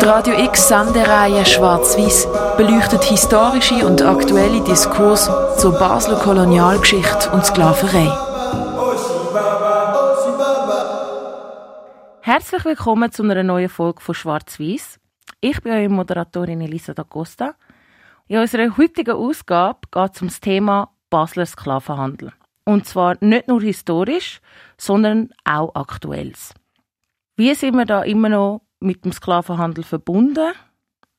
Die Radio X Sendereihe Schwarz-Weiß beleuchtet historische und aktuelle Diskurse zur Basler Kolonialgeschichte und Sklaverei. Herzlich willkommen zu einer neuen Folge von Schwarz-Weiß. Ich bin eure Moderatorin Elisa D'Acosta. In unserer heutigen Ausgabe geht es um das Thema Basler Sklavenhandel. Und zwar nicht nur historisch, sondern auch aktuelles. Wie sind wir da immer noch mit dem Sklavenhandel verbunden?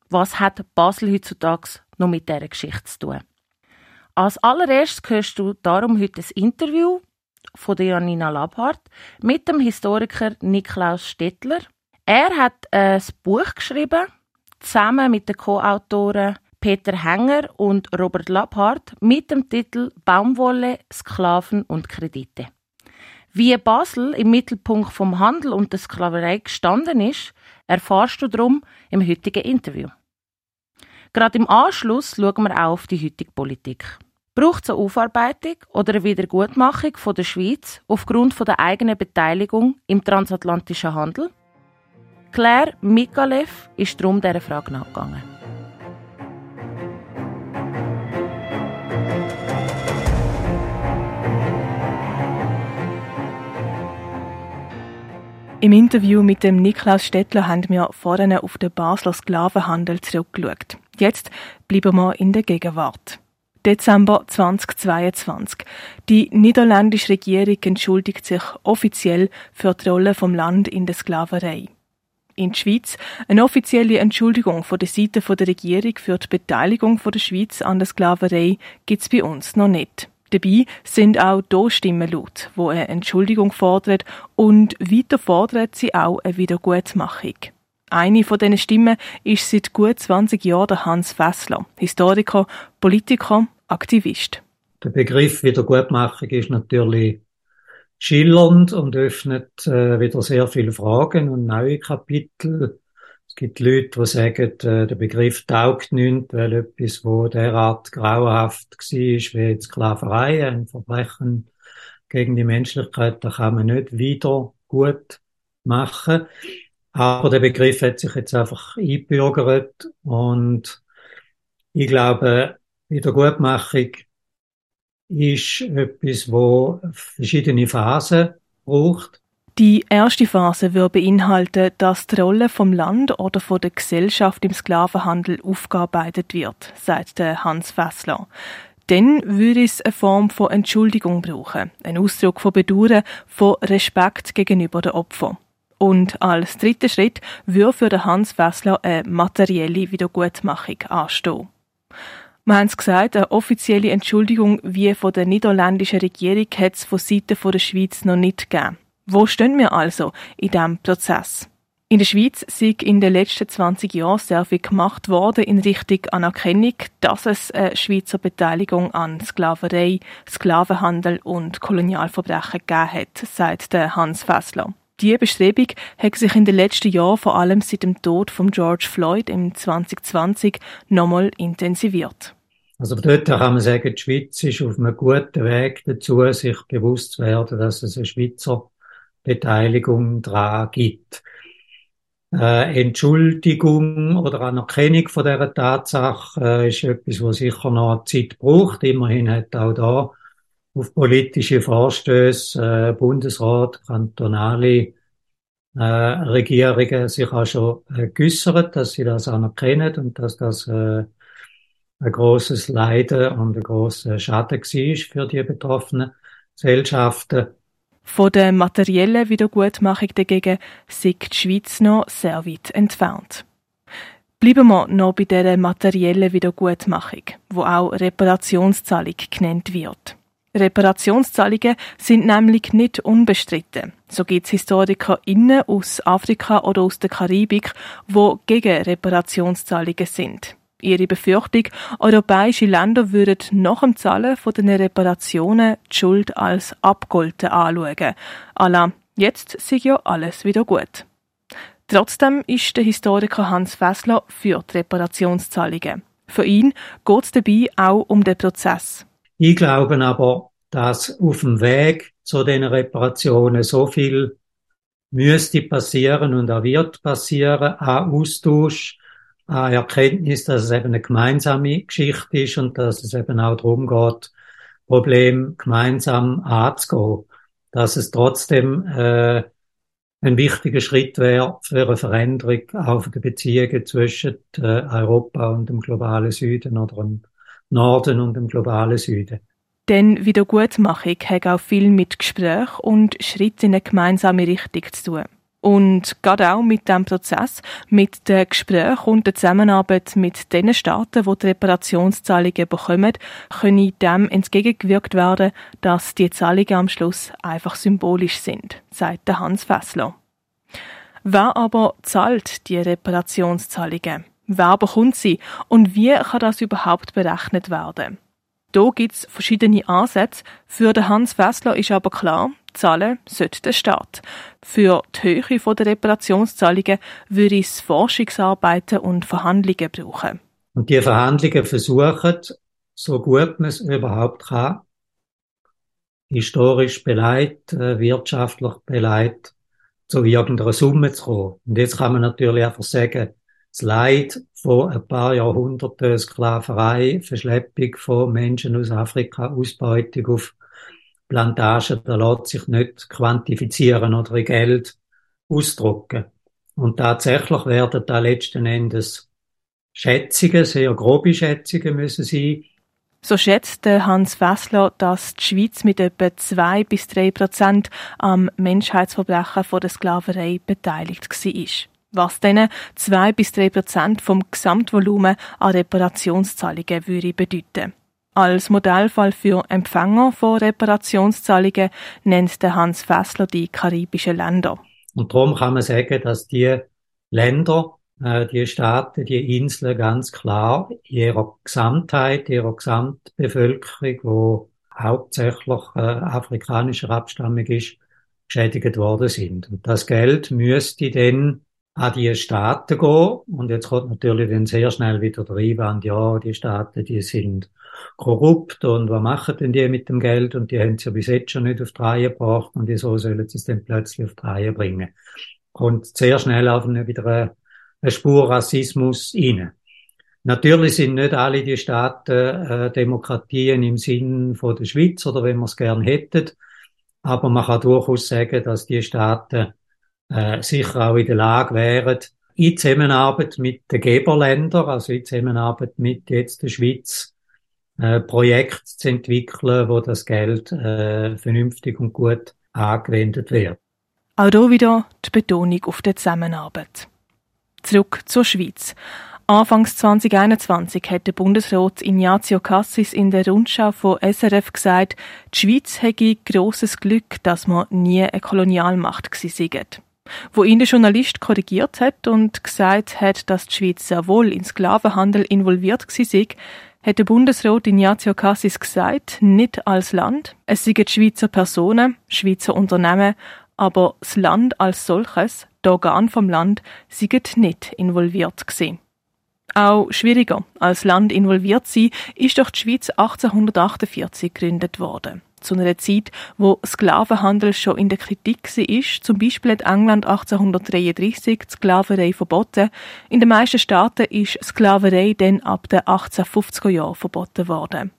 Was hat Basel heutzutage noch mit dieser Geschichte zu tun? Als allererstes hörst du darum heute ein Interview von Janina Labhardt mit dem Historiker Niklaus Stettler. Er hat ein Buch geschrieben, zusammen mit den Co-Autoren Peter Hänger und Robert Labhardt mit dem Titel Baumwolle, Sklaven und Kredite. Wie Basel im Mittelpunkt vom Handel und der Sklaverei gestanden ist, erfahrst du darum im heutigen Interview. Gerade im Anschluss schauen wir auch auf die heutige Politik. Braucht es eine Aufarbeitung oder eine Wiedergutmachung von der Schweiz aufgrund von der eigenen Beteiligung im transatlantischen Handel? Claire Mikalev ist darum dieser Frage nachgegangen. Im Interview mit dem Niklaus Stettler haben wir vorhin auf den Basler Sklavenhandel zurückgeschaut. Jetzt bleiben wir in der Gegenwart. Dezember 2022. Die niederländische Regierung entschuldigt sich offiziell für die Rolle vom Land in der Sklaverei. In der Schweiz eine offizielle Entschuldigung von der Seite der Regierung für die Beteiligung der Schweiz an der Sklaverei gibt es bei uns noch nicht. Dabei sind auch hier Stimmen laut, wo eine Entschuldigung fordert und weiter fordert sie auch eine Wiedergutmachung. Eine von diesen Stimmen ist seit gut 20 Jahren der Hans Fessler, Historiker, Politiker, Aktivist. Der Begriff Wiedergutmachung ist natürlich schillernd und öffnet äh, wieder sehr viele Fragen und neue Kapitel es gibt Leute, die sagen, äh, der Begriff taugt nicht, weil etwas, wo derart grauenhaft war, wie jetzt Sklaverei, ein Verbrechen gegen die Menschlichkeit, da kann man nicht wieder gut machen. Aber der Begriff hat sich jetzt einfach einbürgert und ich glaube, Wiedergutmachung ist etwas, wo verschiedene Phasen braucht. Die erste Phase würde beinhalten, dass die Rolle vom Land oder von der Gesellschaft im Sklavenhandel aufgearbeitet wird, sagt Hans Fessler. Dann würde es eine Form von Entschuldigung brauchen, ein Ausdruck von Bedauern, von Respekt gegenüber den Opfern. Und als dritter Schritt würde für den Hans Fessler eine materielle Wiedergutmachung anstehen. Wir haben es gesagt, eine offizielle Entschuldigung wie von der niederländischen Regierung hat es von Seiten der Schweiz noch nicht gegeben. Wo stehen wir also in diesem Prozess? In der Schweiz ist in den letzten 20 Jahren sehr viel gemacht worden in Richtung Anerkennung, dass es eine Schweizer Beteiligung an Sklaverei, Sklavenhandel und Kolonialverbrechen gegeben hat, sagt Hans Fessler. Diese Bestrebung hat sich in den letzten Jahren, vor allem seit dem Tod von George Floyd im 2020, nochmal intensiviert. Also dort kann man sagen, die Schweiz ist auf einem guten Weg dazu, sich bewusst zu werden, dass es eine Schweizer Beteiligung daran gibt. Äh, Entschuldigung oder Anerkennung von dieser Tatsache äh, ist etwas, was sicher noch Zeit braucht. Immerhin hat auch da auf politische Vorstöße äh, Bundesrat, kantonale äh, Regierungen sich auch schon äh, geäussert, dass sie das anerkennen und dass das äh, ein großes Leiden und ein großer Schaden war für die betroffenen Gesellschaften. Von der materiellen Wiedergutmachung dagegen sieht die Schweiz noch sehr weit entfernt. Bleiben wir noch bei dieser materiellen Wiedergutmachung, wo auch Reparationszahlung genannt wird. Reparationszahlungen sind nämlich nicht unbestritten. So gibt es HistorikerInnen aus Afrika oder aus der Karibik, wo gegen Reparationszahlungen sind ihre Befürchtung, europäische Länder würden nach dem Zahlen von den Reparationen die Schuld als abgolten anschauen. Alla, jetzt sei ja alles wieder gut. Trotzdem ist der Historiker Hans Fessler für die Reparationszahlungen. Für ihn geht es dabei auch um den Prozess. Ich glaube aber, dass auf dem Weg zu den Reparationen so viel müsste passieren und auch wird passieren, an Austausch, Erkenntnis, dass es eben eine gemeinsame Geschichte ist und dass es eben auch darum geht, Problem gemeinsam anzugehen. Dass es trotzdem äh, ein wichtiger Schritt wäre für eine Veränderung auch der Beziehungen zwischen äh, Europa und dem globalen Süden oder dem Norden und dem globalen Süden. Denn Wiedergutmachung hat auch viel mit Gespräch und Schritt in eine gemeinsame Richtung zu tun. Und gerade auch mit dem Prozess, mit den Gesprächen und der Zusammenarbeit mit den Staaten, die die Reparationszahlungen bekommen, können dem entgegengewirkt werden, dass die Zahlungen am Schluss einfach symbolisch sind, sagt Hans Fessler. Wer aber zahlt die Reparationszahlungen? Wer bekommt sie? Und wie kann das überhaupt berechnet werden? Da gibt's verschiedene Ansätze. Für den Hans Fessler ist aber klar, zahlen sollte der Staat. Für die Höhe der Reparationszahlungen würde es Forschungsarbeiten und Verhandlungen brauchen. Und die Verhandlungen versuchen, so gut man es überhaupt kann, historisch beleidigt, äh, wirtschaftlich beleidigt, zu irgendeiner Summe zu kommen. Und jetzt kann man natürlich einfach sagen, das Leid von ein paar Jahrhunderten Sklaverei, Verschleppung von Menschen aus Afrika, Ausbeutung auf Plantagen, da lässt sich nicht quantifizieren oder in Geld ausdrucken. Und tatsächlich werden da letzten Endes Schätzungen, sehr grobe Schätzungen müssen sein. So schätzt Hans Fessler, dass die Schweiz mit etwa zwei bis drei Prozent am Menschheitsverbrechen von der Sklaverei beteiligt war was dann zwei bis drei Prozent vom Gesamtvolumen an Reparationszahlungen würde bedeuten. Als Modellfall für Empfänger von Reparationszahlungen nennt der Hans Fessler die karibischen Länder. Und darum kann man sagen, dass die Länder, äh, die Staaten, die Inseln ganz klar ihrer Gesamtheit, ihrer Gesamtbevölkerung, wo hauptsächlich äh, afrikanischer Abstammung ist, geschädigt worden sind. Und das Geld müsste dann an die Staaten gehen. Und jetzt kommt natürlich dann sehr schnell wieder der Einwand, ja, die Staaten, die sind korrupt und was machen denn die mit dem Geld? Und die haben es ja bis jetzt schon nicht auf die Reihe gebracht und wieso sollen sie es dann plötzlich auf die Reihe bringen? Kommt sehr schnell auf eine, wieder eine, eine Spur Rassismus rein. Natürlich sind nicht alle die Staaten äh, Demokratien im Sinn von der Schweiz oder wenn man es gern hätten, aber man kann durchaus sagen, dass die Staaten äh, sicher auch in der Lage wären, in Zusammenarbeit mit den Geberländern, also in Zusammenarbeit mit jetzt der Schweiz, äh, Projekte zu entwickeln, wo das Geld äh, vernünftig und gut angewendet wird. Auch hier wieder die Betonung auf der Zusammenarbeit. Zurück zur Schweiz. Anfangs 2021 hat der Bundesrat Ignazio Cassis in der Rundschau von SRF gesagt, die Schweiz hätte grosses Glück, dass man nie eine Kolonialmacht gewesen sei wo ihn der Journalist korrigiert hat und gesagt hat, dass die Schweiz sehr wohl in Sklavenhandel involviert war, hat der Bundesrat Ignazio Cassis gesagt, nicht als Land. Es seien Schweizer Personen, Schweizer Unternehmen, aber das Land als solches, die Organe vom Land, seien nicht involviert gewesen. Auch schwieriger als Land involviert sein, ist doch die Schweiz 1848 gegründet worden zu einer Zeit, wo Sklavenhandel schon in der Kritik war. Zum Beispiel hat England 1833 die Sklaverei verboten. In den meisten Staaten ist Sklaverei dann ab den 1850er Jahren verboten worden.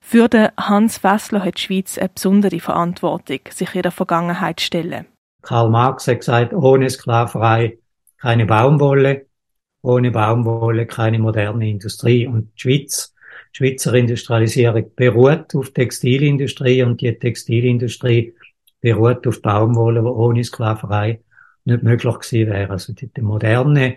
Für den Hans Fessler hat die Schweiz eine besondere Verantwortung, sich ihrer Vergangenheit zu stellen. Karl Marx hat gesagt, ohne Sklaverei keine Baumwolle, ohne Baumwolle keine moderne Industrie. Und die Schweiz Schweizer Industrialisierung beruht auf Textilindustrie und die Textilindustrie beruht auf Baumwolle, wo ohne Sklaverei nicht möglich gewesen wäre. Also die, die moderne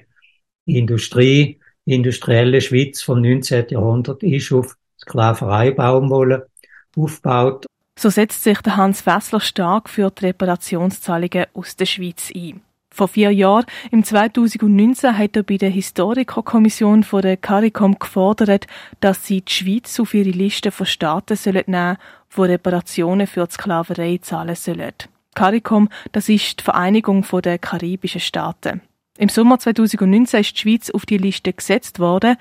Industrie, industrielle Schweiz vom 19. Jahrhundert ist auf Sklaverei Baumwolle aufgebaut. So setzt sich der Hans Fessler stark für die Reparationszahlungen aus der Schweiz ein. Vor vier Jahren, im 2019, hat er bei der Historikerkommission von der CARICOM gefordert, dass sie die Schweiz auf ihre Liste von Staaten sollen nehmen die Reparationen für die Sklaverei zahlen sollen. CARICOM, das ist die Vereinigung der karibischen Staaten. Im Sommer 2019 ist die Schweiz auf die Liste gesetzt worden.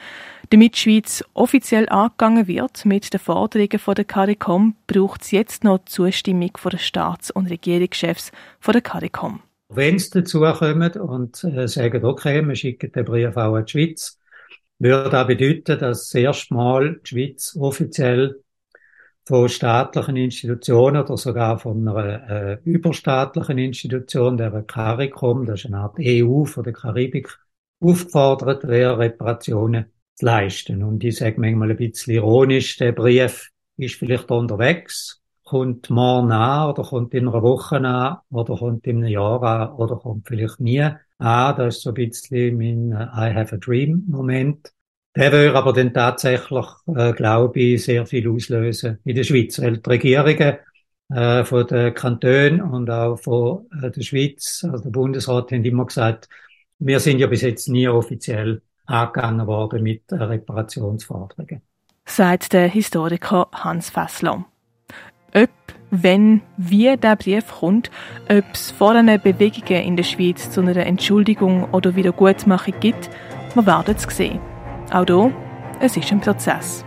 Damit die Schweiz offiziell angegangen wird mit den Forderungen der CARICOM, braucht es jetzt noch die Zustimmung den Staats- und Regierungschefs der CARICOM. Wenn sie dazu kommen und äh, sagen, okay, wir schicken den Brief auch an die Schweiz, würde das bedeuten, dass das erste Mal die Schweiz offiziell von staatlichen Institutionen oder sogar von einer äh, überstaatlichen Institution, der CARICOM, das ist eine Art EU von der Karibik, aufgefordert wäre, Reparationen zu leisten. Und ich sage manchmal ein bisschen ironisch, der Brief ist vielleicht unterwegs, kommt morgen an oder kommt in einer Woche an oder kommt in einem Jahr an oder kommt vielleicht nie an. Das ist so ein bisschen mein äh, I have a dream Moment. Der würde aber dann tatsächlich, äh, glaube ich, sehr viel auslösen in der Schweiz, weil die Regierungen äh, von den Kantonen und auch von äh, der Schweiz, also der Bundesrat, haben immer gesagt, wir sind ja bis jetzt nie offiziell angegangen worden mit Reparationsforderungen. Sagt der Historiker Hans Fessler. Wenn, wie der Brief kommt, ob es vor den Bewegungen in der Schweiz zu einer Entschuldigung oder Wiedergutmachung gibt, wir werden es sehen. Auch hier, es ist ein Prozess.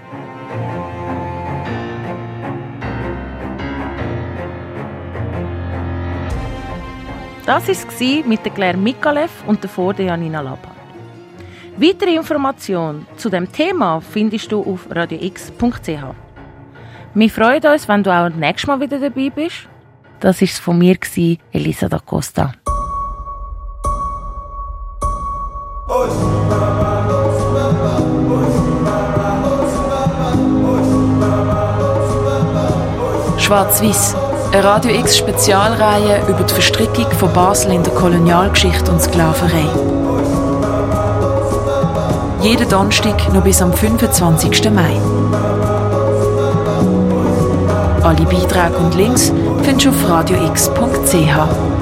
Das war es mit der Claire Mikalev und davor der Janina Lappert. Weitere Informationen zu dem Thema findest du auf radiox.ch. Wir freuen uns, wenn du auch nächstes Mal wieder dabei bist. Das war es von mir, Elisa da Costa. Schwarz-Weiß. Eine Radio X Spezialreihe über die Verstrickung von Basel in der Kolonialgeschichte und Sklaverei. Jeden Donnerstag noch bis am 25. Mai. Alle Beiträge und Links findest du auf radiox.ch.